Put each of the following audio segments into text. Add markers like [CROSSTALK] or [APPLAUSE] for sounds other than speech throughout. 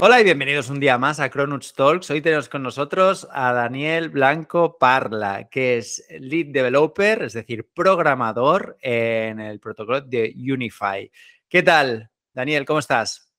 Hola y bienvenidos un día más a Cronuts Talks. Hoy tenemos con nosotros a Daniel Blanco Parla, que es Lead Developer, es decir, programador en el protocolo de Unify. ¿Qué tal, Daniel? ¿Cómo estás?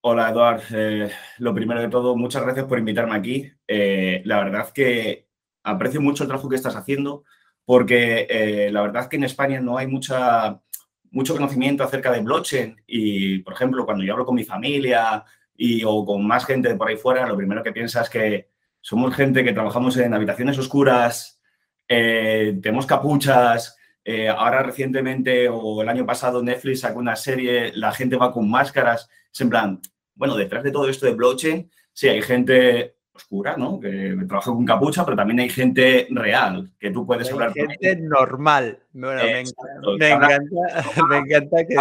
Hola, Eduard. Eh, lo primero de todo, muchas gracias por invitarme aquí. Eh, la verdad que aprecio mucho el trabajo que estás haciendo porque eh, la verdad que en España no hay mucha, mucho conocimiento acerca de blockchain y, por ejemplo, cuando yo hablo con mi familia, y, o con más gente por ahí fuera, lo primero que piensa es que somos gente que trabajamos en habitaciones oscuras, eh, tenemos capuchas, eh, ahora recientemente o el año pasado Netflix sacó una serie, la gente va con máscaras, es en plan, bueno, detrás de todo esto de blockchain, sí, hay gente oscura, ¿no? Que trabaja con capucha, pero también hay gente real, que tú puedes hablar con Gente normal. Bueno, me, encanta, [LAUGHS] me, encanta, que...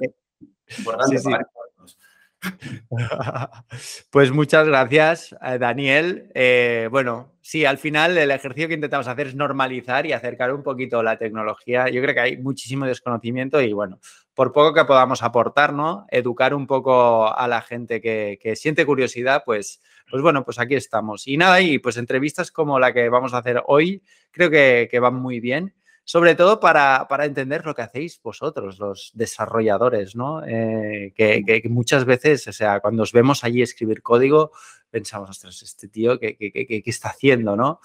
que, [LAUGHS] Pues muchas gracias, eh, Daniel. Eh, bueno, sí, al final el ejercicio que intentamos hacer es normalizar y acercar un poquito la tecnología. Yo creo que hay muchísimo desconocimiento y bueno, por poco que podamos aportar, ¿no? Educar un poco a la gente que, siente curiosidad, pues, pues bueno, pues aquí estamos. Y nada, y pues entrevistas como la que vamos a hacer hoy, creo que, que van muy bien sobre todo para, entender lo que hacéis vosotros, los desarrolladores, ¿no? Eh, que, muchas veces, o sea, cuando os vemos allí escribir código, pensamos, ostras, este tío, ¿qué, qué, está haciendo, no?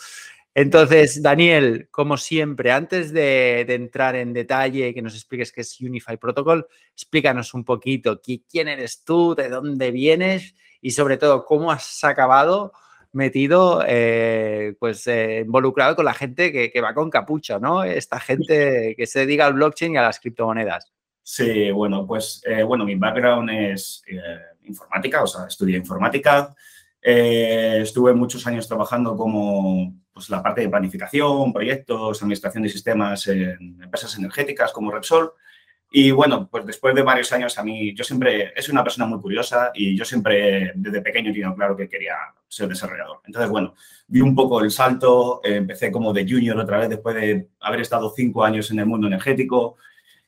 Entonces, Daniel, como siempre, antes de, entrar en detalle, que nos expliques qué es Unify Protocol, explícanos un poquito quién eres tú, de dónde vienes y sobre todo cómo has acabado metido, eh, pues eh, involucrado con la gente que, va con capucha, ¿no? Esta gente que se dedica al blockchain y a las criptomonedas. Sí, bueno, pues eh, bueno, mi background es informática, o sea, estudié informática. estuve muchos años trabajando como pues, la parte de planificación, proyectos, administración de sistemas en empresas energéticas como Repsol. Y bueno, pues después de varios años a mí, yo siempre, es una persona muy curiosa y yo siempre desde pequeño he tenido claro que quería ser desarrollador. Entonces, bueno, vi un poco el salto, eh, empecé como de junior otra vez después de haber estado cinco años en el mundo energético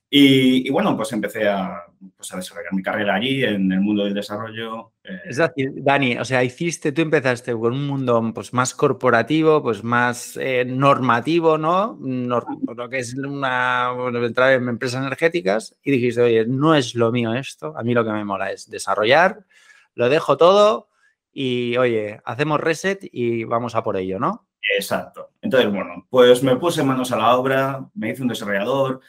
y, bueno, pues empecé a, pues a, desarrollar mi carrera allí en el mundo del desarrollo. Eh. Es decir, Dani, o sea, hiciste, tú empezaste con un mundo pues, más corporativo, pues más eh, normativo, ¿no? lo que es una, bueno, entrar en empresas energéticas y dijiste, oye, no es lo mío esto, a mí lo que me mola es desarrollar, lo dejo todo y, oye, hacemos reset y vamos a por ello, ¿no? Exacto. Entonces, bueno, pues me puse manos a la obra, me hice un desarrollador,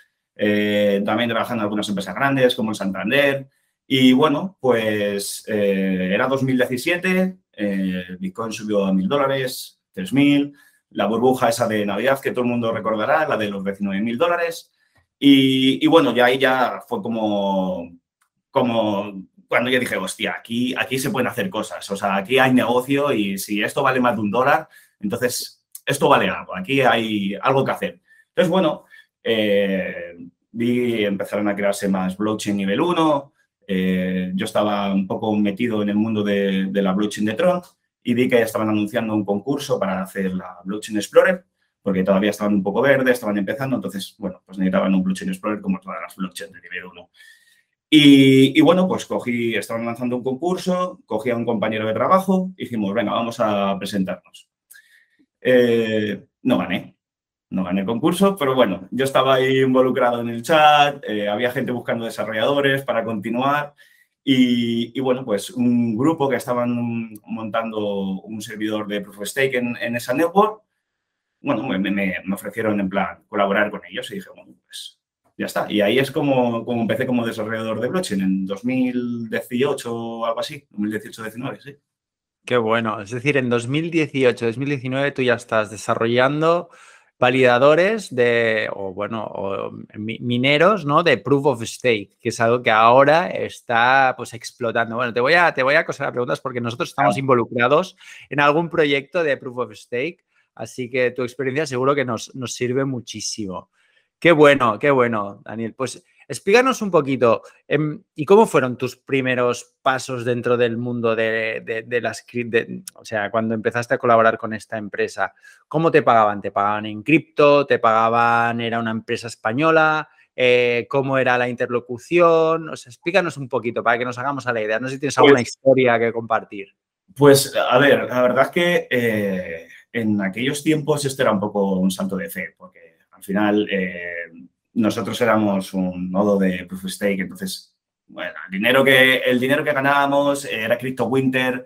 eh, también trabajando en algunas empresas grandes como el Santander. Y bueno, pues eh, era 2017, eh, Bitcoin subió a mil dólares, 3.000, la burbuja esa de Navidad que todo el mundo recordará, la de los 19 mil dólares. Y, bueno, ya ahí ya fue como, como cuando yo dije, hostia, aquí, aquí se pueden hacer cosas, o sea, aquí hay negocio y si esto vale más de un dólar, entonces esto vale algo, aquí hay algo que hacer. Entonces, bueno, eh, vi empezaron a crearse más blockchain nivel 1. Eh, yo estaba un poco metido en el mundo de, la blockchain de Tron y vi que estaban anunciando un concurso para hacer la blockchain Explorer, porque todavía estaban un poco verdes, estaban empezando, entonces, bueno, pues necesitaban un blockchain Explorer como todas las blockchains de nivel 1. Y, bueno, pues cogí, estaban lanzando un concurso, cogí a un compañero de trabajo y dijimos, venga, vamos a presentarnos. Eh, no gané, no gané el concurso, pero bueno, yo estaba ahí involucrado en el chat, eh, había gente buscando desarrolladores para continuar y, bueno, pues un grupo que estaban montando un servidor de Proof of Stake en, esa network, bueno, me, me, ofrecieron en plan colaborar con ellos y dije, bueno, pues ya está. Y ahí es como, como empecé como desarrollador de blockchain en 2018 o algo así, 2018-19, sí. Qué bueno, es decir, en 2018-2019 tú ya estás desarrollando validadores de, o bueno, mineros, ¿no? De proof of stake, que es algo que ahora está, pues, explotando. Bueno, te voy a, te voy a acosar preguntas porque nosotros estamos involucrados en algún proyecto de proof of stake, así que tu experiencia seguro que nos, nos sirve muchísimo. Qué bueno, qué bueno, Daniel. Pues Explícanos un poquito, em, ¿y cómo fueron tus primeros pasos dentro del mundo de, de, las O sea, cuando empezaste a colaborar con esta empresa, ¿cómo te pagaban? ¿Te pagaban en cripto? ¿Te pagaban? ¿Era una empresa española? eh, cómo era la interlocución. O sea, explícanos un poquito para que nos hagamos a la idea. No sé si tienes alguna pues historia que compartir. Pues, a ver, la verdad es que eh, en aquellos tiempos esto era un poco un salto de fe, porque al final eh, nosotros éramos un nodo de Proof of Stake, entonces, bueno, el dinero que, el dinero que ganábamos era Crypto Winter,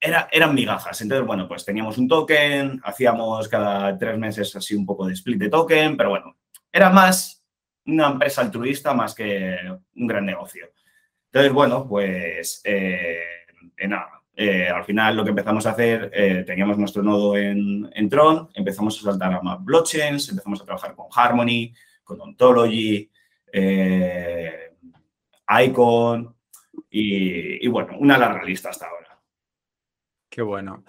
era, eran migajas. Entonces, bueno, pues teníamos un token, hacíamos cada tres meses así un poco de split de token, pero bueno, era más una empresa altruista más que un gran negocio. Entonces, bueno, pues eh, nada, eh, al final lo que empezamos a hacer, eh, teníamos nuestro nodo en, Tron, empezamos a saltar a más blockchains, empezamos a trabajar con Harmony, con Ontology, Icon y, bueno, una larga lista hasta ahora. Qué bueno.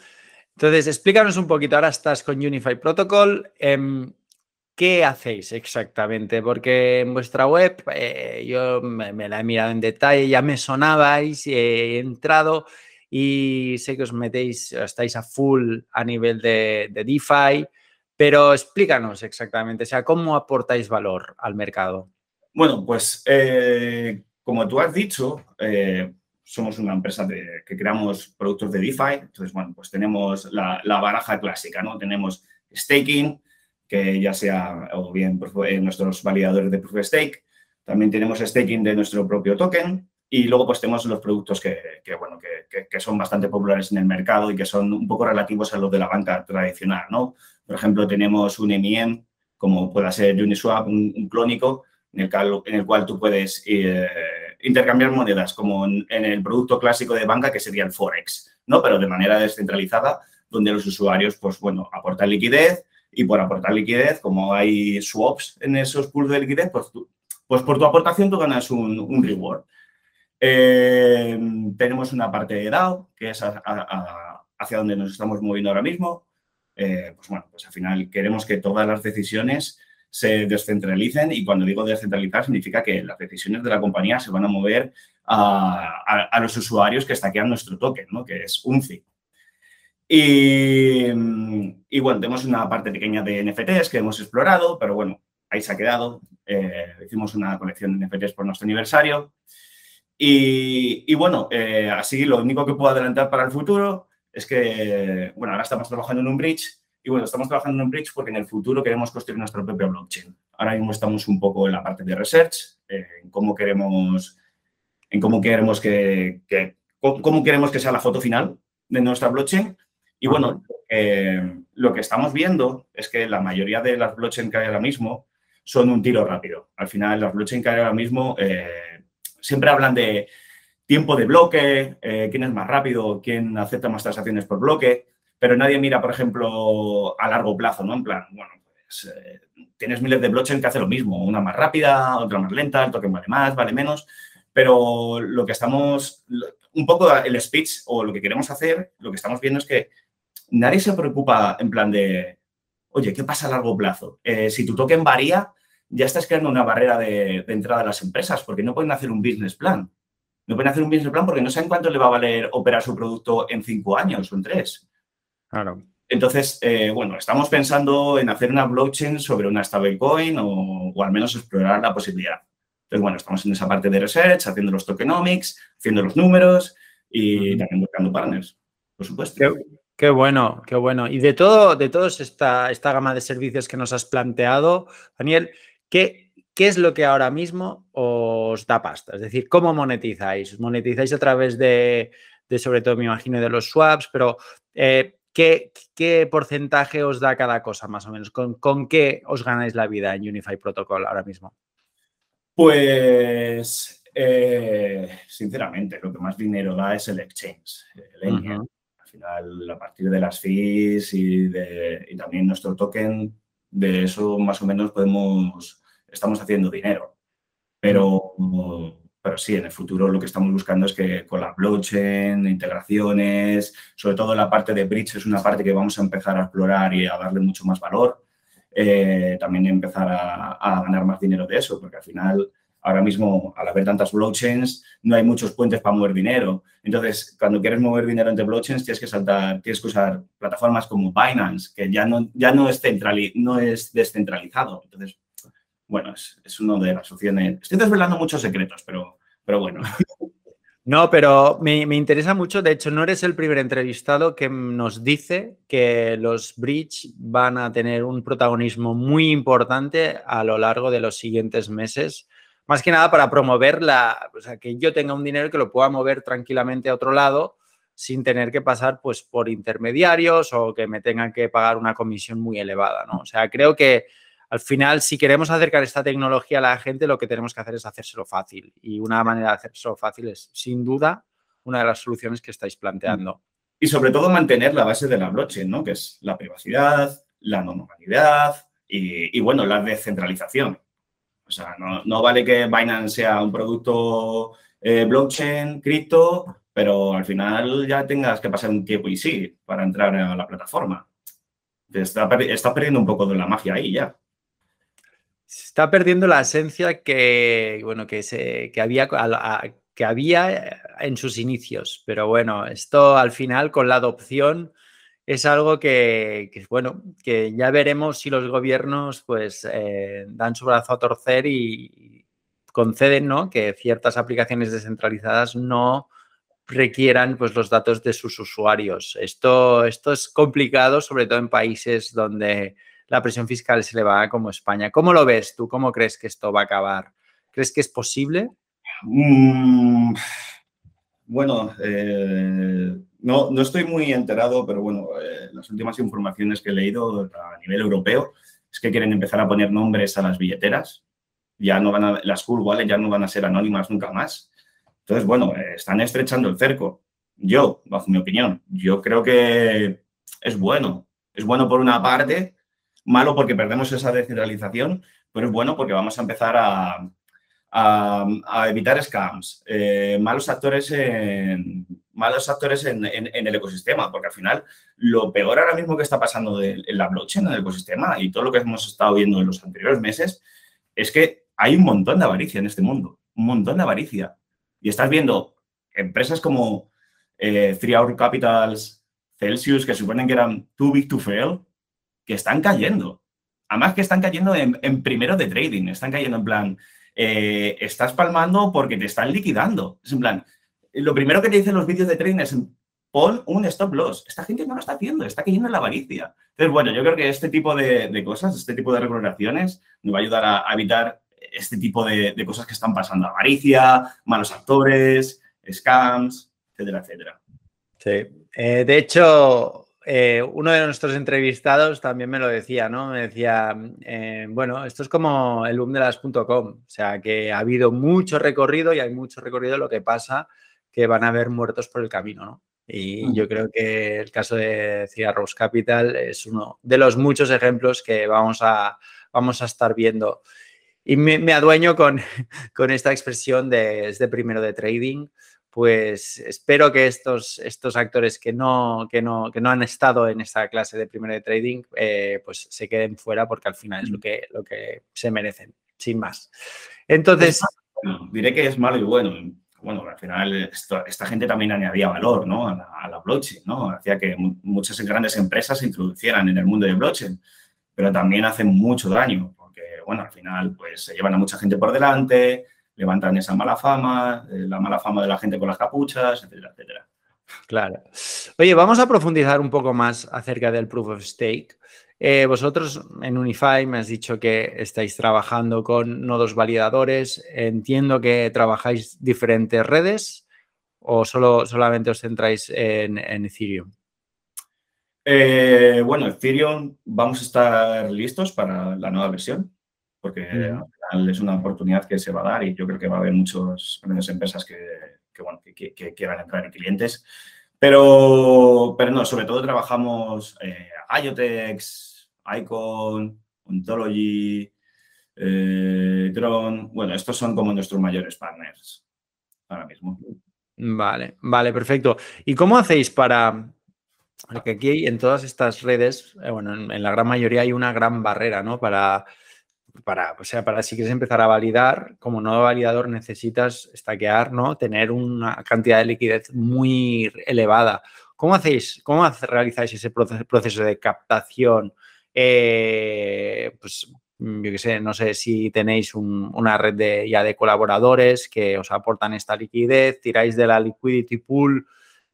Entonces, explícanos un poquito, ahora estás con Unify Protocol. Em, ¿Qué hacéis exactamente? Porque en vuestra web, eh, yo me, la he mirado en detalle, ya me sonabais, he entrado y sé que os metéis, estáis a full a nivel de, DeFi, pero explícanos exactamente, o sea, ¿cómo aportáis valor al mercado? Bueno, pues eh, como tú has dicho, eh, somos una empresa que creamos productos de DeFi. Entonces, bueno, pues tenemos la, baraja clásica, ¿no? Tenemos staking, que ya sea o bien nuestros validadores de Proof of Stake. También tenemos staking de nuestro propio token. Y luego, pues tenemos los productos que, bueno, que, son bastante populares en el mercado y que son un poco relativos a los de la banca tradicional, ¿no? Por ejemplo, tenemos un MEM, como pueda ser Uniswap, un, clónico, en el, en el cual tú puedes... Eh, intercambiar monedas, como en, el producto clásico de banca que sería el Forex, ¿no? Pero de manera descentralizada, donde los usuarios, pues bueno, aportan liquidez y por aportar liquidez, como hay swaps en esos pools de liquidez, pues, pues por tu aportación tú ganas un, reward. Eh, tenemos una parte de DAO, que es hacia donde nos estamos moviendo ahora mismo. Eh, pues bueno, pues al final queremos que todas las decisiones se descentralicen y cuando digo descentralizar significa que las decisiones de la compañía se van a mover a, los usuarios que estaquean nuestro token, ¿no? que es UNCI. Y, y, bueno, tenemos una parte pequeña de NFTs que hemos explorado, pero bueno, ahí se ha quedado. Eh, hicimos una colección de NFTs por nuestro aniversario. Y, bueno, eh, así lo único que puedo adelantar para el futuro es que, bueno, ahora estamos trabajando en un bridge y bueno, estamos trabajando en un bridge porque en el futuro queremos construir nuestra propia blockchain. Ahora mismo estamos un poco en la parte de research, eh, en cómo queremos, en cómo queremos que, cómo queremos que sea la foto final de nuestra blockchain. Y bueno, eh, lo que estamos viendo es que la mayoría de las blockchain que hay ahora mismo son un tiro rápido. Al final, las blockchain que hay ahora mismo eh, siempre hablan de tiempo de bloque, quién es más rápido, quién acepta más transacciones por bloque pero nadie mira, por ejemplo, a largo plazo, ¿no? En plan, bueno, pues eh, tienes miles de blockchain que hacen lo mismo, una más rápida, otra más lenta, el token vale más, vale menos, pero lo que estamos, un poco el speech o lo que queremos hacer, lo que estamos viendo es que nadie se preocupa en plan de, oye, ¿qué pasa a largo plazo? Eh, si tu token varía, ya estás creando una barrera de, entrada a las empresas porque no pueden hacer un business plan. No pueden hacer un business plan porque no saben cuánto le va a valer operar su producto en cinco años o en tres. Claro. Entonces, eh, bueno, estamos pensando en hacer una blockchain sobre una stablecoin o, o al menos explorar la posibilidad. Entonces, bueno, estamos en esa parte de research, haciendo los tokenomics, haciendo los números y también buscando partners, por supuesto. Qué, bueno, qué bueno. Y de todo, de todos esta, esta gama de servicios que nos has planteado, Daniel, ¿qué, ¿qué es lo que ahora mismo os da pasta? Es decir, ¿cómo monetizáis? ¿Monetizáis a través de, de sobre todo, me imagino, de los swaps? Pero eh, ¿Qué, porcentaje os da cada cosa, más o menos? ¿Con, qué os ganáis la vida en Unify Protocol ahora mismo? Pues, eh, sinceramente, lo que más dinero da es el exchange, Al final, a partir de las fees y, de, y también nuestro token, de eso más o menos podemos, estamos haciendo dinero. Pero pero sí, en el futuro lo que estamos buscando es que con la blockchain, integraciones, sobre todo la parte de bridge es una parte que vamos a empezar a explorar y a darle mucho más valor. Eh, también empezar a, ganar más dinero de eso, porque al final, ahora mismo, al haber tantas blockchains, no hay muchos puentes para mover dinero. Entonces, cuando quieres mover dinero entre blockchains, tienes que saltar, tienes que usar plataformas como Binance, que ya no, ya no, es, central, no es descentralizado. Entonces, bueno, es, uno de las opciones. Estoy desvelando muchos secretos, pero, pero bueno. [LAUGHS] No, pero me, me, interesa mucho. De hecho, no eres el primer entrevistado que nos dice que los bridge van a tener un protagonismo muy importante a lo largo de los siguientes meses. Más que nada para promover la, o sea, que yo tenga un dinero que lo pueda mover tranquilamente a otro lado sin tener que pasar pues por intermediarios o que me tengan que pagar una comisión muy elevada, ¿no? O sea, creo que al final, si queremos acercar esta tecnología a la gente, lo que tenemos que hacer es hacérselo fácil. Y una manera de hacérselo fácil es, sin duda, una de las soluciones que estáis planteando. Y sobre todo mantener la base de la blockchain, ¿no? Que es la privacidad, la anonimidad y, bueno, la descentralización. O sea, no, vale que Binance sea un producto eh, blockchain, cripto, pero al final ya tengas que pasar un tiempo y sí para entrar a la plataforma. Está, está perdiendo un poco de la magia ahí ya. Está perdiendo la esencia que, bueno, que, se, que, había, que había en sus inicios. Pero bueno, esto al final con la adopción es algo que, bueno, que ya veremos si los gobiernos pues eh, dan su brazo a torcer y conceden ¿no? que ciertas aplicaciones descentralizadas no requieran pues, los datos de sus usuarios. Esto, esto es complicado, sobre todo en países donde la presión fiscal se le va como España. ¿Cómo lo ves tú? ¿Cómo crees que esto va a acabar? ¿Crees que es posible? Mm, bueno, eh, no, no, estoy muy enterado, pero bueno, eh, las últimas informaciones que he leído a nivel europeo es que quieren empezar a poner nombres a las billeteras. Ya no van las cool ya no van a ser anónimas nunca más. Entonces, bueno, eh, están estrechando el cerco. Yo, bajo mi opinión, yo creo que es bueno. Es bueno por una parte, Malo porque perdemos esa descentralización, pero es bueno porque vamos a empezar a, a, evitar scams, eh, malos actores, en, malos actores en, el ecosistema, porque al final lo peor ahora mismo que está pasando en la blockchain, en el ecosistema, y todo lo que hemos estado viendo en los anteriores meses, es que hay un montón de avaricia en este mundo, un montón de avaricia. Y estás viendo empresas como eh, Three Hour Capitals, Celsius, que suponen que eran too big to fail, que están cayendo. Además que están cayendo en, primero de trading, están cayendo en plan, eh, estás palmando porque te están liquidando. Es en plan, lo primero que te dicen los vídeos de trading es pon un stop loss. Esta gente no lo está haciendo, está cayendo en la avaricia. Entonces, bueno, yo creo que este tipo de, cosas, este tipo de regulaciones nos va a ayudar a, evitar este tipo de, de, cosas que están pasando. Avaricia, malos actores, scams, etcétera, etcétera. Sí. Eh, de hecho, eh, uno de nuestros entrevistados también me lo decía, ¿no? Me decía, eh, bueno, esto es como el boom de las .com, o sea, que ha habido mucho recorrido y hay mucho recorrido, lo que pasa que van a haber muertos por el camino, ¿no? Y mm. yo creo que el caso de Rose Capital es uno de los muchos ejemplos que vamos a, vamos a estar viendo. Y me, adueño con, [LAUGHS] con, esta expresión de, es de primero de trading, pues espero que estos, estos actores que no, que, no, que no han estado en esta clase de primero de trading, eh, pues se queden fuera porque al final es lo que, lo que se merecen, sin más. Entonces... diré que es malo y bueno. Bueno, al final esta gente también añadía valor ¿no? a, la, blockchain, ¿no? Hacía que muchas grandes empresas se introducieran en el mundo de blockchain, pero también hacen mucho daño porque, bueno, al final pues se llevan a mucha gente por delante, levantan esa mala fama, eh, la mala fama de la gente con las capuchas, etcétera, etcétera. Claro. Oye, vamos a profundizar un poco más acerca del proof of stake. Eh, vosotros en Unify me has dicho que estáis trabajando con nodos validadores. Entiendo que trabajáis diferentes redes o solo, solamente os centráis en, Ethereum. Eh, bueno, Ethereum vamos a estar listos para la nueva versión porque es una oportunidad que se va a dar y yo creo que va a haber muchas grandes empresas que, que, quieran entrar en clientes. Pero, pero no, sobre todo trabajamos eh, IoTex, Icon, Ontology, eh, Drone. Bueno, estos son como nuestros mayores partners ahora mismo. Vale, vale, perfecto. ¿Y cómo hacéis para, porque aquí en todas estas redes, eh, bueno, en, la gran mayoría hay una gran barrera, ¿no? Para para, o sea, para si quieres empezar a validar, como nodo validador necesitas stackear, ¿no? Tener una cantidad de liquidez muy elevada. ¿Cómo hacéis, cómo realizáis ese proceso de captación? Eh, pues yo qué sé, no sé si tenéis una red de, ya de colaboradores que os aportan esta liquidez, tiráis de la liquidity pool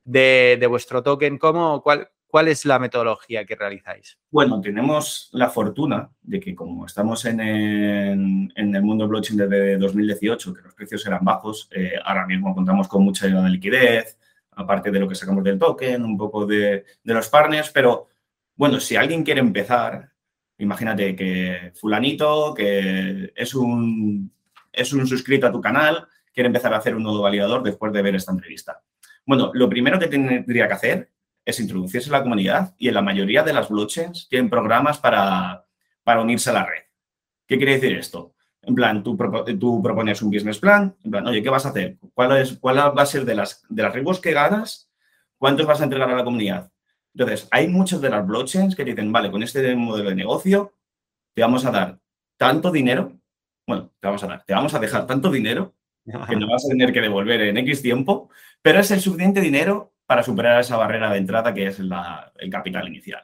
de, vuestro token, ¿cómo, cuál, ¿cuál es la metodología que realizáis? Bueno, tenemos la fortuna de que como estamos en, el mundo blockchain desde 2018, que los precios eran bajos, eh, ahora mismo contamos con mucha de liquidez, aparte de lo que sacamos del token, un poco de, de los partners, pero bueno, si alguien quiere empezar, imagínate que fulanito, que es un, es un suscrito a tu canal, quiere empezar a hacer un nodo validador después de ver esta entrevista. Bueno, lo primero que tendría que hacer es introducirse en la comunidad y en la mayoría de las blockchains tienen programas para, para unirse a la red. ¿Qué quiere decir esto? En plan, tú, tú, propones un business plan, en plan, oye, ¿qué vas a hacer? ¿Cuál, es, va a ser de las, de las que ganas? ¿Cuántos vas a entregar a la comunidad? Entonces, hay muchas de las blockchains que dicen, vale, con este modelo de negocio te vamos a dar tanto dinero, bueno, te vamos a dar, te vamos a dejar tanto dinero que no vas a tener que devolver en X tiempo, pero es el suficiente dinero para superar esa barrera de entrada que es el capital inicial.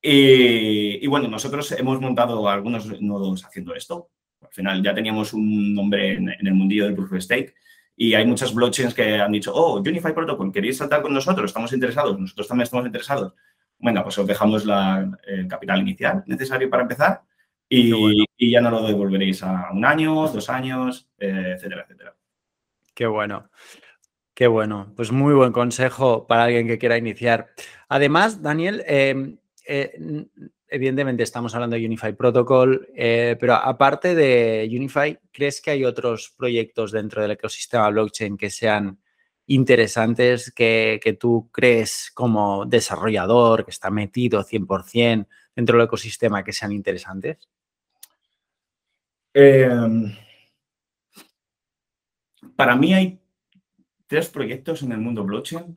Y, bueno, nosotros hemos montado algunos nodos haciendo esto. Al final ya teníamos un nombre en, el mundillo del proof of stake y hay muchas blockchains que han dicho, oh, Unify Protocol, ¿queréis saltar con nosotros? Estamos interesados, nosotros también estamos interesados. Bueno, pues os dejamos la, el capital inicial necesario para empezar y, ya no lo devolveréis a un año, dos años, eh, etcétera, etcétera. Qué bueno. Qué bueno, pues muy buen consejo para alguien que quiera iniciar. Además, Daniel, em, eh, evidentemente estamos hablando de Unify Protocol, eh, pero aparte de Unify, ¿crees que hay otros proyectos dentro del ecosistema blockchain que sean interesantes, que, tú crees como desarrollador, que está metido 100% dentro del ecosistema, que sean interesantes? Em, para mí hay tres proyectos en el mundo blockchain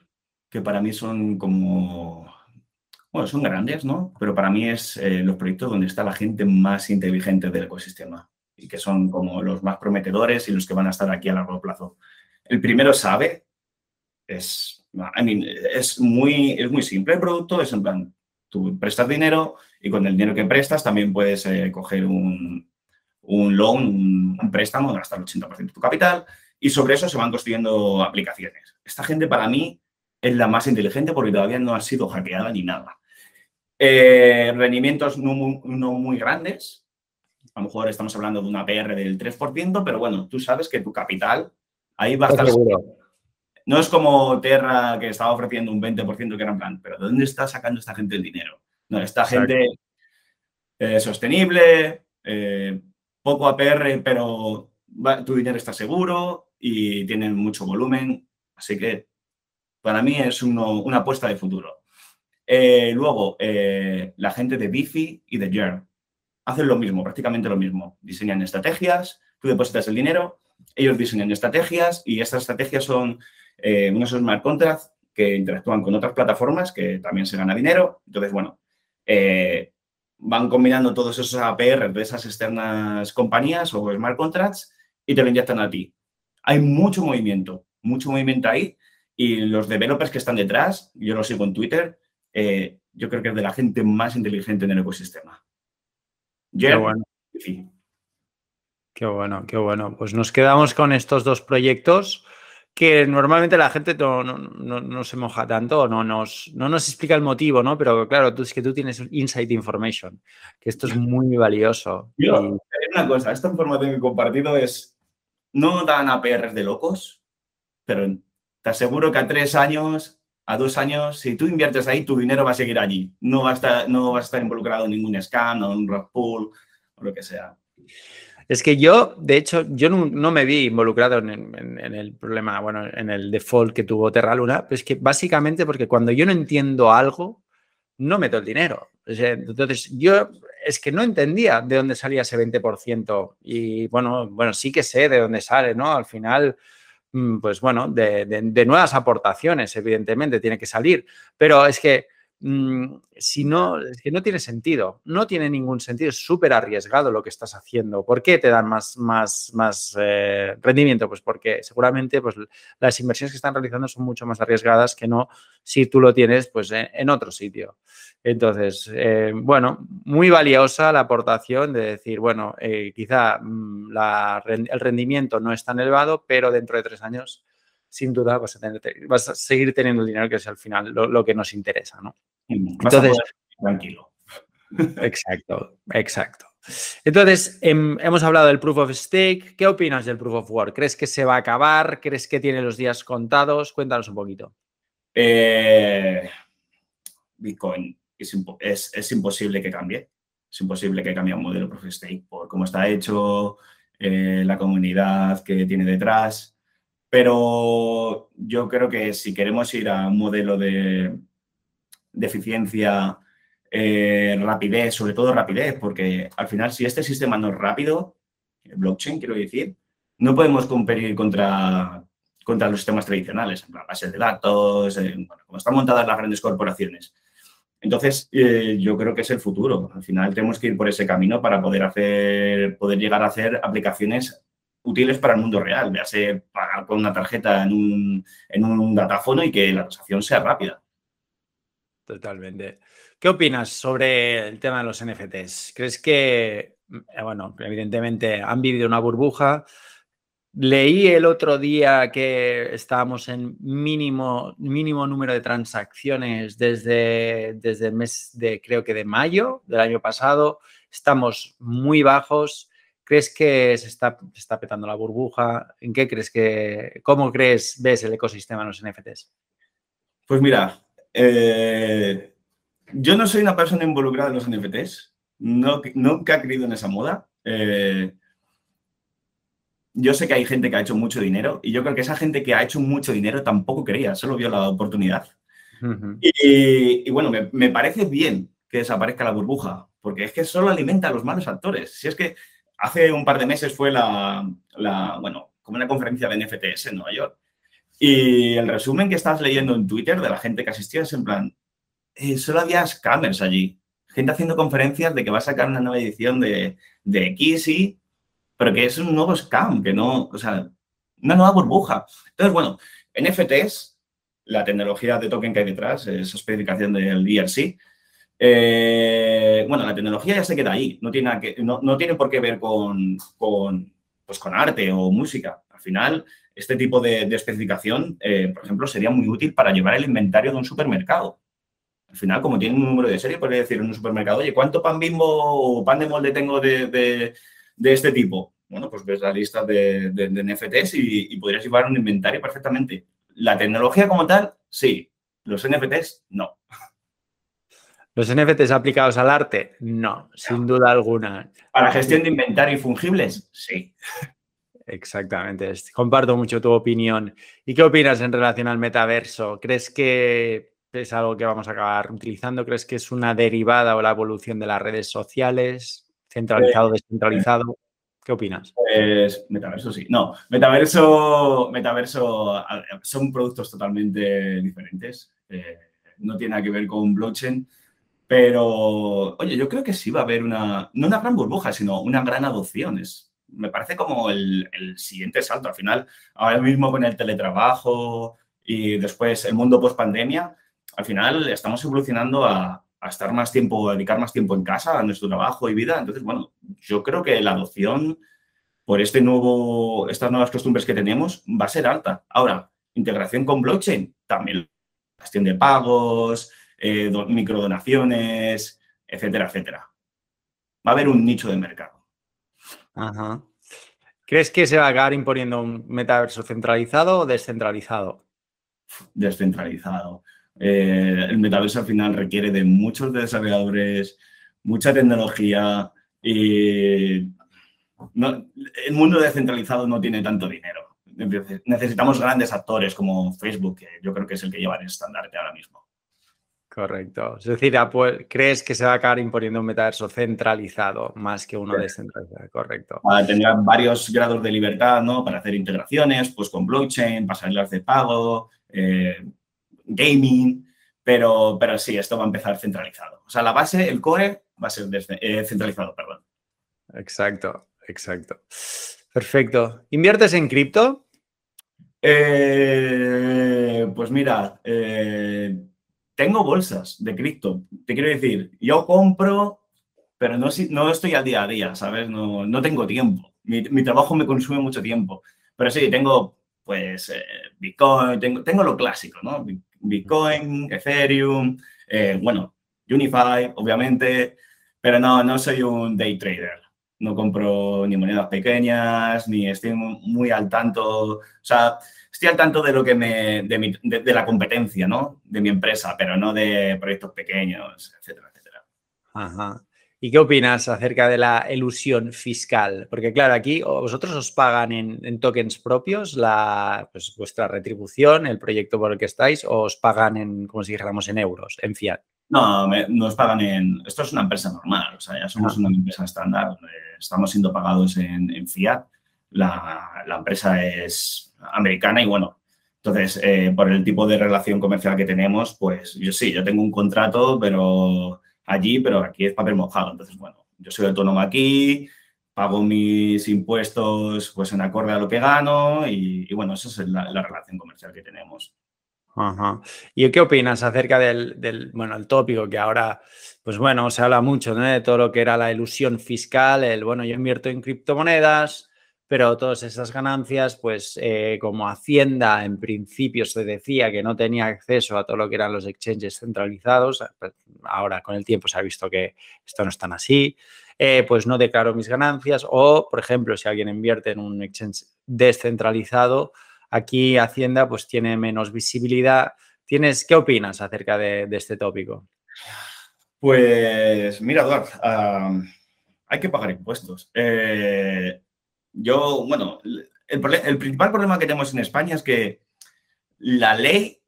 que para mí son como bueno, son grandes, ¿no? Pero para mí es eh, los proyectos donde está la gente más inteligente del ecosistema y que son como los más prometedores y los que van a estar aquí a largo plazo. El primero sabe, es, es, muy, es muy simple el producto, es en plan, tú prestas dinero y con el dinero que prestas también puedes eh, coger un, un loan, un, un préstamo hasta el 80% de tu capital y sobre eso se van construyendo aplicaciones. Esta gente para mí es la más inteligente porque todavía no ha sido hackeada ni nada. Eh, rendimientos no muy, grandes. A lo mejor estamos hablando de una PR del 3%, pero bueno, tú sabes que tu capital ahí va a estar. No es como Terra que estaba ofreciendo un 20% que era en plan, pero ¿de dónde está sacando esta gente el dinero? No, esta gente eh, sostenible, eh, poco APR, pero tu dinero está seguro y tienen mucho volumen. Así que para mí es una apuesta de futuro. Eh, luego, eh, la gente de Bifi y de Yearn hacen lo mismo, prácticamente lo mismo. Diseñan estrategias, tú depositas el dinero, ellos diseñan estrategias y estas estrategias son eh, unos smart contracts que interactúan con otras plataformas que también se gana dinero. Entonces, bueno, van combinando todos esos APR de esas externas compañías o smart contracts y te lo inyectan a ti. Hay mucho movimiento, mucho movimiento ahí y los developers que están detrás, yo lo sigo en Twitter, eh, yo creo que es de la gente más inteligente en el ecosistema. qué bueno. Qué bueno, qué bueno. Pues nos quedamos con estos dos proyectos que normalmente la gente no, se moja tanto, no nos, no nos explica el motivo, ¿no? Pero claro, tú es que tú tienes insight information, que esto es muy valioso. Yo, una cosa, esta información que he compartido es, no dan APRs de locos, pero te aseguro que a tres años a dos años, si tú inviertes ahí, tu dinero va a seguir allí. No va a estar, no va a estar involucrado en ningún scam o un rock pool o lo que sea. Es que yo, de hecho, yo no, me vi involucrado en, el problema, bueno, en el default que tuvo Terra Luna, pero es que básicamente porque cuando yo no entiendo algo, no meto el dinero. Entonces, yo es que no entendía de dónde salía ese 20% y bueno, bueno, sí que sé de dónde sale, ¿no? Al final, Mm, pues bueno, de, nuevas aportaciones, evidentemente, tiene que salir. Pero es que mm, si no, es que no tiene sentido, no tiene ningún sentido, es súper arriesgado lo que estás haciendo. ¿Por qué te dan más, más, más eh, rendimiento? Pues porque seguramente pues, las inversiones que están realizando son mucho más arriesgadas que no si tú lo tienes pues, en otro sitio. Entonces, eh, bueno, muy valiosa la aportación de decir, bueno, eh, quizá mm, el rendimiento no es tan elevado, pero dentro de tres años sin duda vas a, tener, vas a seguir teniendo el dinero que es al final lo, que nos interesa, ¿no? Entonces, tranquilo. Exacto, exacto. Entonces, em, hemos hablado del proof of stake. ¿Qué opinas del proof of work? ¿Crees que se va a acabar? ¿Crees que tiene los días contados? Cuéntanos un poquito. Eh, Bitcoin es, imposible que cambie. Es imposible que cambie un modelo proof of stake por cómo está hecho, eh, la comunidad que tiene detrás. Pero yo creo que si queremos ir a un modelo de, eficiencia, eh, rapidez, sobre todo rapidez, porque al final si este sistema no es rápido, blockchain quiero decir, no podemos competir contra, contra los sistemas tradicionales, en bases de datos, como están montadas las grandes corporaciones. Entonces, eh, yo creo que es el futuro. Al final tenemos que ir por ese camino para poder hacer, poder llegar a hacer aplicaciones útiles para el mundo real, véase pagar con una tarjeta en un, en un datáfono y que la transacción sea rápida. Totalmente. ¿Qué opinas sobre el tema de los NFTs? ¿Crees que, eh, bueno, evidentemente han vivido una burbuja? Leí el otro día que estábamos en mínimo, mínimo número de transacciones desde, desde el mes de, creo que de mayo del año pasado. Estamos muy bajos. ¿Crees que se está, está petando la burbuja? ¿En qué crees que, cómo crees, ves el ecosistema en los NFTs? Pues mira, eh, yo no soy una persona involucrada en los NFTs, no, nunca he creído en esa moda. Eh, yo sé que hay gente que ha hecho mucho dinero y yo creo que esa gente que ha hecho mucho dinero tampoco quería, solo vio la oportunidad. y, bueno, me, me, parece bien que desaparezca la burbuja, porque es que solo alimenta a los malos actores. Si es que hace un par de meses fue la, bueno, como una conferencia de NFTs en Nueva York. Y el resumen que estás leyendo en Twitter de la gente que asistía es en plan, eh, solo había scammers allí. Gente haciendo conferencias de que va a sacar una nueva edición de, de X y, pero que es un nuevo scam, que no, o sea, una nueva burbuja. Entonces, bueno, NFTs, la tecnología de token que hay detrás, esa especificación del ERC, eh, bueno, la tecnología ya se queda ahí, no tiene, que, no, tiene por qué ver con, pues con arte o música. Al final, este tipo de, especificación, eh, por ejemplo, sería muy útil para llevar el inventario de un supermercado. Al final, como tiene un número de serie, podría decir en un supermercado, oye, ¿cuánto pan bimbo o pan de molde tengo de, este tipo? Bueno, pues ves la lista de, NFTs y podrías llevar un inventario perfectamente. La tecnología como tal, sí. Los NFTs, no. ¿Los NFTs aplicados al arte? No, sin duda alguna. ¿Para gestión de inventario y fungibles? Sí. [LAUGHS] Exactamente, comparto mucho tu opinión. ¿Y qué opinas en relación al metaverso? ¿Crees que es algo que vamos a acabar utilizando? ¿Crees que es una derivada o la evolución de las redes sociales? ¿Centralizado, o eh, descentralizado? ¿Qué opinas? Pues metaverso sí. No, metaverso, metaverso son productos totalmente diferentes. Eh, no tiene nada que ver con blockchain. Pero, oye, yo creo que sí va a haber una, no una gran burbuja, sino una gran adopción. Es, me parece como el, siguiente salto. Al final, ahora mismo con el teletrabajo y después el mundo post pandemia, al final estamos evolucionando a, estar más tiempo, a dedicar más tiempo en casa, a nuestro trabajo y vida. Entonces, bueno, yo creo que la adopción por este nuevo, estas nuevas costumbres que tenemos va a ser alta. Ahora, integración con blockchain, también gestión de pagos, eh, microdonaciones, etcétera, etcétera. Va a haber un nicho de mercado. ¿Crees que se va a acabar imponiendo un metaverso centralizado o descentralizado? Descentralizado. Eh, el metaverso al final requiere de muchos desarrolladores, mucha tecnología y el mundo descentralizado no tiene tanto dinero. Necesitamos grandes actores como Facebook, que yo creo que es el que lleva el estandarte ahora mismo. Correcto. Es decir, crees que se va a acabar imponiendo un metaverso centralizado más que uno descentralizado. Correcto. Tener varios grados de libertad, ¿no? Para hacer integraciones, pues con blockchain, pasarelas de pago, eh, gaming, Pero, pero sí, esto va a empezar centralizado. O sea, la base, el core, va a ser eh, centralizado, perdón. Exacto, exacto. Perfecto. ¿Inviertes en cripto? Eh, pues mira, eh, tengo bolsas de cripto. Te quiero decir, yo compro, pero no, estoy al día a día, ¿sabes? No, no tengo tiempo. Mi, trabajo me consume mucho tiempo. Pero sí, tengo pues Bitcoin, tengo, lo clásico, ¿no? Bitcoin, Ethereum, bueno, Unify, obviamente, pero no, no soy un day trader. No compro ni monedas pequeñas, ni estoy muy al tanto. O sea, estoy al tanto de lo que me. de, la competencia, ¿no? De mi empresa, pero no de proyectos pequeños, etcétera, etcétera. Ajá. ¿Y qué opinas acerca de la ilusión fiscal? Porque claro, aquí vosotros os pagan en, tokens propios la, pues, vuestra retribución, el proyecto por el que estáis, o os pagan en, como si dijéramos, en euros, en fiat. No, nos pagan en... Esto es una empresa normal, o sea, ya somos ah. una empresa estándar, estamos siendo pagados en, fiat, la, empresa es americana y bueno, entonces, eh, por el tipo de relación comercial que tenemos, pues yo sí, yo tengo un contrato, pero allí, pero aquí es papel mojado. Entonces, bueno, yo soy autónomo aquí, pago mis impuestos pues en acorde a lo que gano y, bueno, esa es la, la relación comercial que tenemos. Ajá. ¿Y qué opinas acerca del, bueno, el tópico que ahora, pues bueno, se habla mucho de todo lo que era la ilusión fiscal, el, bueno, yo invierto en criptomonedas, pero todas esas ganancias, pues eh, como Hacienda en principio se decía que no tenía acceso a todo lo que eran los exchanges centralizados, pues, ahora con el tiempo se ha visto que esto no es tan así, eh, pues no declaro mis ganancias o, por ejemplo, si alguien invierte en un exchange descentralizado, Aquí Hacienda pues tiene menos visibilidad. ¿Tienes, ¿Qué opinas acerca de, este tópico? Pues mira, Eduard, hay que pagar impuestos. Eh, yo, bueno, el, principal problema que tenemos en España es que la ley,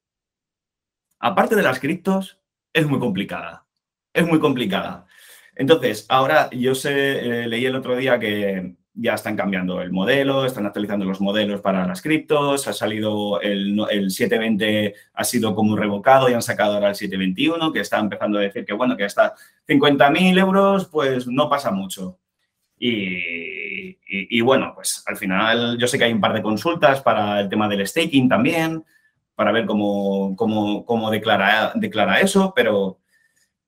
aparte de las criptos, es muy complicada. Es muy complicada. Entonces, ahora yo sé, eh, leí el otro día que ya están cambiando el modelo, están actualizando los modelos para las criptos, ha salido el, el 720, ha sido como revocado y han sacado ahora el 721, que está empezando a decir que, bueno, que hasta 50.000 euros, pues no pasa mucho. Y, bueno, pues al final yo sé que hay un par de consultas para el tema del staking también, para ver cómo, cómo, cómo declara, declara eso, pero,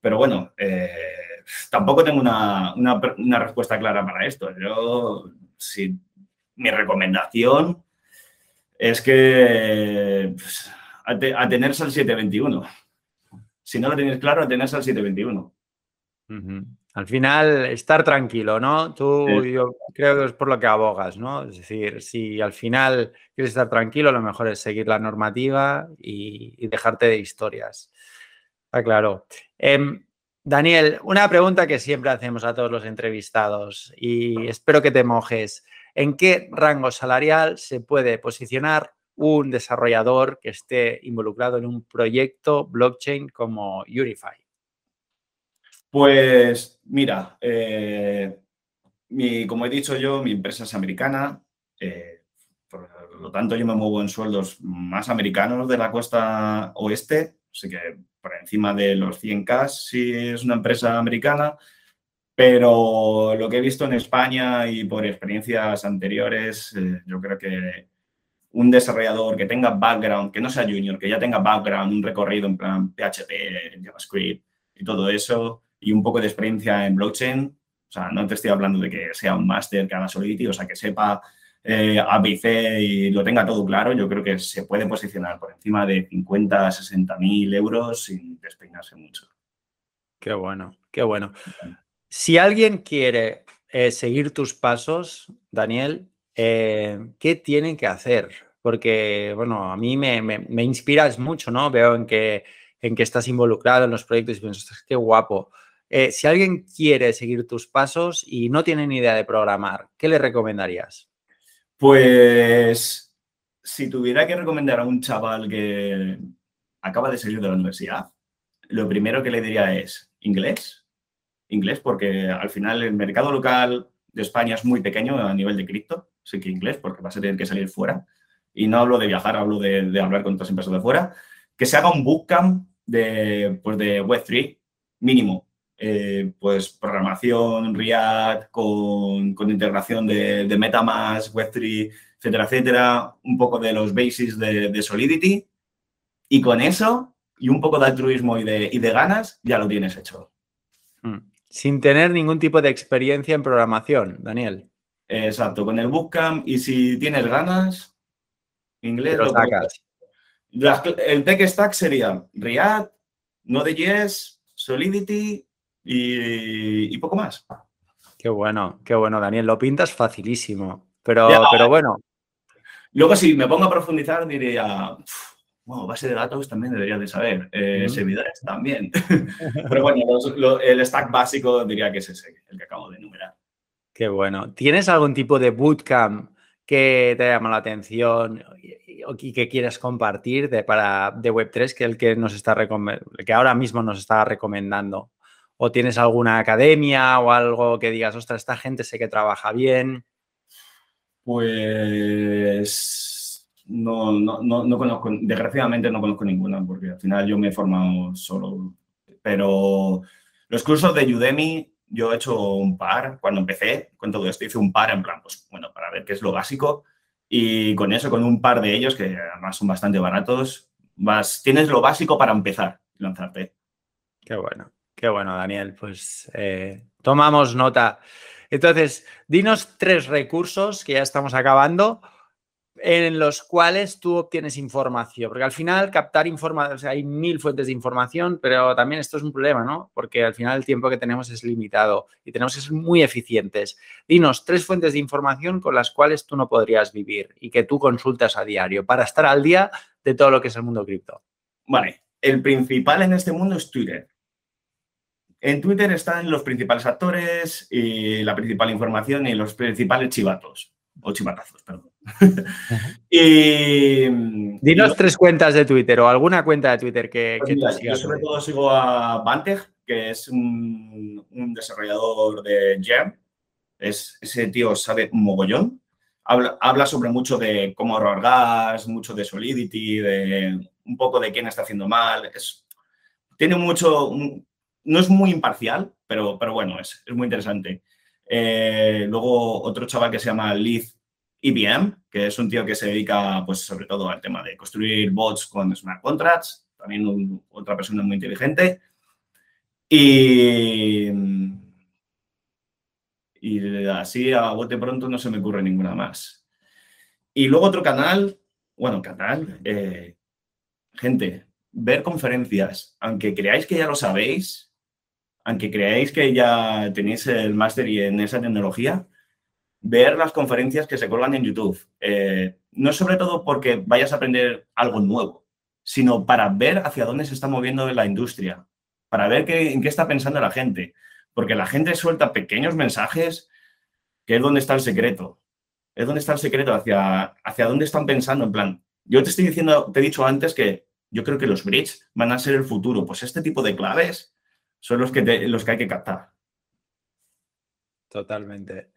pero bueno, eh, tampoco tengo una, respuesta clara para esto. Yo, si, mi recomendación es que pues, atenerse al 721. Si no lo tienes claro, atenerse al 721. Al final, estar tranquilo, ¿no? Tú, yo creo que es por lo que abogas, ¿no? Es decir, si al final quieres estar tranquilo, lo mejor es seguir la normativa y, dejarte de historias. Está claro. Em, Daniel, una pregunta que siempre hacemos a todos los entrevistados y espero que te mojes. ¿En qué rango salarial se puede posicionar un desarrollador que esté involucrado en un proyecto blockchain como Unify? Pues mira, eh, como he dicho yo, mi empresa es americana, eh, por lo tanto yo me muevo en sueldos más americanos de la costa oeste, así que por encima de los 100K si es una empresa americana, pero lo que he visto en España y por experiencias anteriores, eh, yo creo que un desarrollador que tenga background, que no sea junior, que ya tenga background, un recorrido en plan PHP, JavaScript y todo eso, y un poco de experiencia en blockchain, o sea, no te estoy hablando de que sea un máster que haga Solidity, o sea, que sepa eh, ABC y lo tenga todo claro, yo creo que se puede posicionar por encima de 50, 60 mil euros sin despeinarse mucho. Qué bueno, qué bueno. Si alguien quiere eh, seguir tus pasos, Daniel, eh, ¿qué tienen que hacer? Porque, bueno, a mí me, inspiras mucho, ¿no? Veo en que, en que estás involucrado en los proyectos y pienso, qué guapo. Si alguien quiere seguir tus pasos y no tiene ni idea de programar, ¿qué le recomendarías? Pues si tuviera que recomendar a un chaval que acaba de salir de la universidad, lo primero que le diría es inglés. Inglés porque al final el mercado local de España es muy pequeño a nivel de cripto, así que inglés porque vas a tener que salir fuera. Y no hablo de viajar, hablo de, hablar con otras empresas de fuera. Que se haga un bootcamp de, pues de Web3 mínimo. Eh, pues programación, React, con, con integración de, de, Metamask, Web3, etcétera, etcétera, un poco de los basics de, de Solidity. Y con eso, y un poco de altruismo y de, y de ganas, ya lo tienes hecho. Hmm. Sin tener ningún tipo de experiencia en programación, Daniel. Exacto, con el Bootcamp. Y si tienes ganas, inglés. Lo sacas. el tech stack sería React, Node.js, Solidity y, poco más. Qué bueno, qué bueno, Daniel. Lo pintas facilísimo. Pero, pero bueno. Luego, si me pongo a profundizar, diría, bueno, base de datos también debería de saber. Eh, Servidores también. [LAUGHS] pero bueno, el stack básico diría que es ese, el que acabo de enumerar. Qué bueno. ¿Tienes algún tipo de bootcamp que te llama la atención y que quieras compartir de, para, de Web3 que el que nos está que ahora mismo nos está recomendando? ¿O tienes alguna academia o algo que digas, ostras, esta gente sé que trabaja bien? Pues no, no, no, conozco, desgraciadamente no conozco ninguna, porque al final yo me he formado solo. Pero los cursos de Udemy, yo he hecho un par cuando empecé con todo esto, hice un par en plan, pues bueno, para ver qué es lo básico. Y con eso, con un par de ellos, que además son bastante baratos, vas, tienes lo básico para empezar y lanzarte. Qué bueno. Qué bueno, Daniel. Pues eh, tomamos nota. Entonces, dinos tres recursos que ya estamos acabando en los cuales tú obtienes información, porque al final captar información, o sea, hay mil fuentes de información, pero también esto es un problema, ¿no? Porque al final el tiempo que tenemos es limitado y tenemos que ser muy eficientes. Dinos tres fuentes de información con las cuales tú no podrías vivir y que tú consultas a diario para estar al día de todo lo que es el mundo cripto. Vale, el principal en este mundo es Twitter. En Twitter están los principales actores y la principal información y los principales chivatos. O chivatazos, perdón. [LAUGHS] y, Dinos tres cuentas de Twitter o alguna cuenta de Twitter que, pues sigas. Yo sobre todo sigo a Banteg, que es un, desarrollador de Jam. Es, ese tío sabe un mogollón. Habla, habla, sobre mucho de cómo ahorrar gas, mucho de Solidity, de un poco de quién está haciendo mal. Es, tiene mucho, no es muy imparcial, pero, pero bueno, es, muy interesante. Eh, luego otro chaval que se llama Liz IBM, que es un tío que se dedica, pues, sobre todo al tema de construir bots con smart contracts, también otra persona muy inteligente. Y, y así a bote pronto no se me ocurre ninguna más. Y luego otro canal, bueno, canal, eh, gente, ver conferencias, aunque creáis que ya lo sabéis, aunque creáis que ya tenéis el máster y en esa tecnología, ver las conferencias que se colgan en YouTube. Eh, no sobre todo porque vayas a aprender algo nuevo, sino para ver hacia dónde se está moviendo la industria, para ver qué, en qué está pensando la gente. Porque la gente suelta pequeños mensajes que es donde está el secreto. Es donde está el secreto, hacia, hacia dónde están pensando. En plan, yo te estoy diciendo, te he dicho antes que yo creo que los bridge van a ser el futuro. Pues este tipo de claves son los que, los que hay que captar. Totalmente.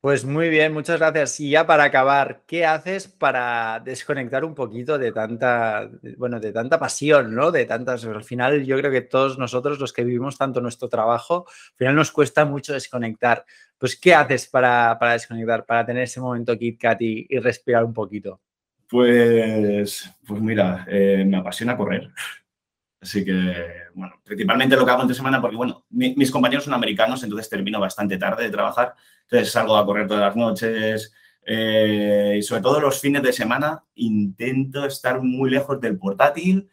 Pues muy bien, muchas gracias. Y ya para acabar, ¿qué haces para desconectar un poquito de tanta, bueno, de tanta pasión, ¿no? De tantas, al final yo creo que todos nosotros los que vivimos tanto nuestro trabajo, al final nos cuesta mucho desconectar. Pues, ¿qué haces para, desconectar, para tener ese momento Kit Kat y, respirar un poquito? Pues, pues mira, eh, me apasiona correr. Así que, bueno, principalmente lo que hago entre semana, porque, bueno, mis compañeros son americanos, entonces termino bastante tarde de trabajar. Entonces salgo a correr todas las noches eh, y sobre todo los fines de semana intento estar muy lejos del portátil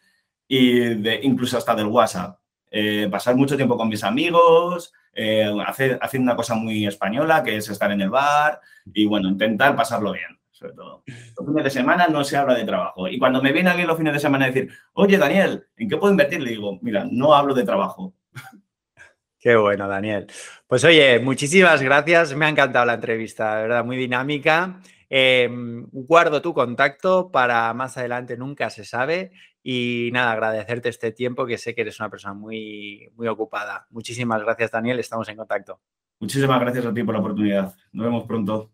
y de, incluso hasta del WhatsApp. Eh, pasar mucho tiempo con mis amigos, eh, hacer, hacer una cosa muy española, que es estar en el bar y, bueno, intentar pasarlo bien sobre todo. Los fines de semana no se habla de trabajo. Y cuando me viene alguien los fines de semana a decir, oye, Daniel, ¿en qué puedo invertir? Le digo, mira, no hablo de trabajo. [LAUGHS] Qué bueno, Daniel. Pues oye, muchísimas gracias. Me ha encantado la entrevista, de verdad, muy dinámica. Em, guardo tu contacto para más adelante, nunca se sabe. Y nada, agradecerte este tiempo, que sé que eres una persona muy, muy ocupada. Muchísimas gracias, Daniel. Estamos en contacto. Muchísimas gracias a ti por la oportunidad. Nos vemos pronto.